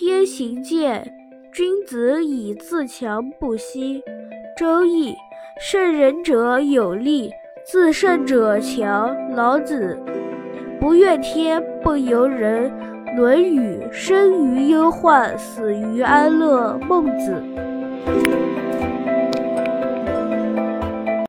天行健，君子以自强不息。《周易》胜人者有力，自胜者强。《老子》不怨天，不尤人。《论语》生于忧患，死于安乐。《孟子》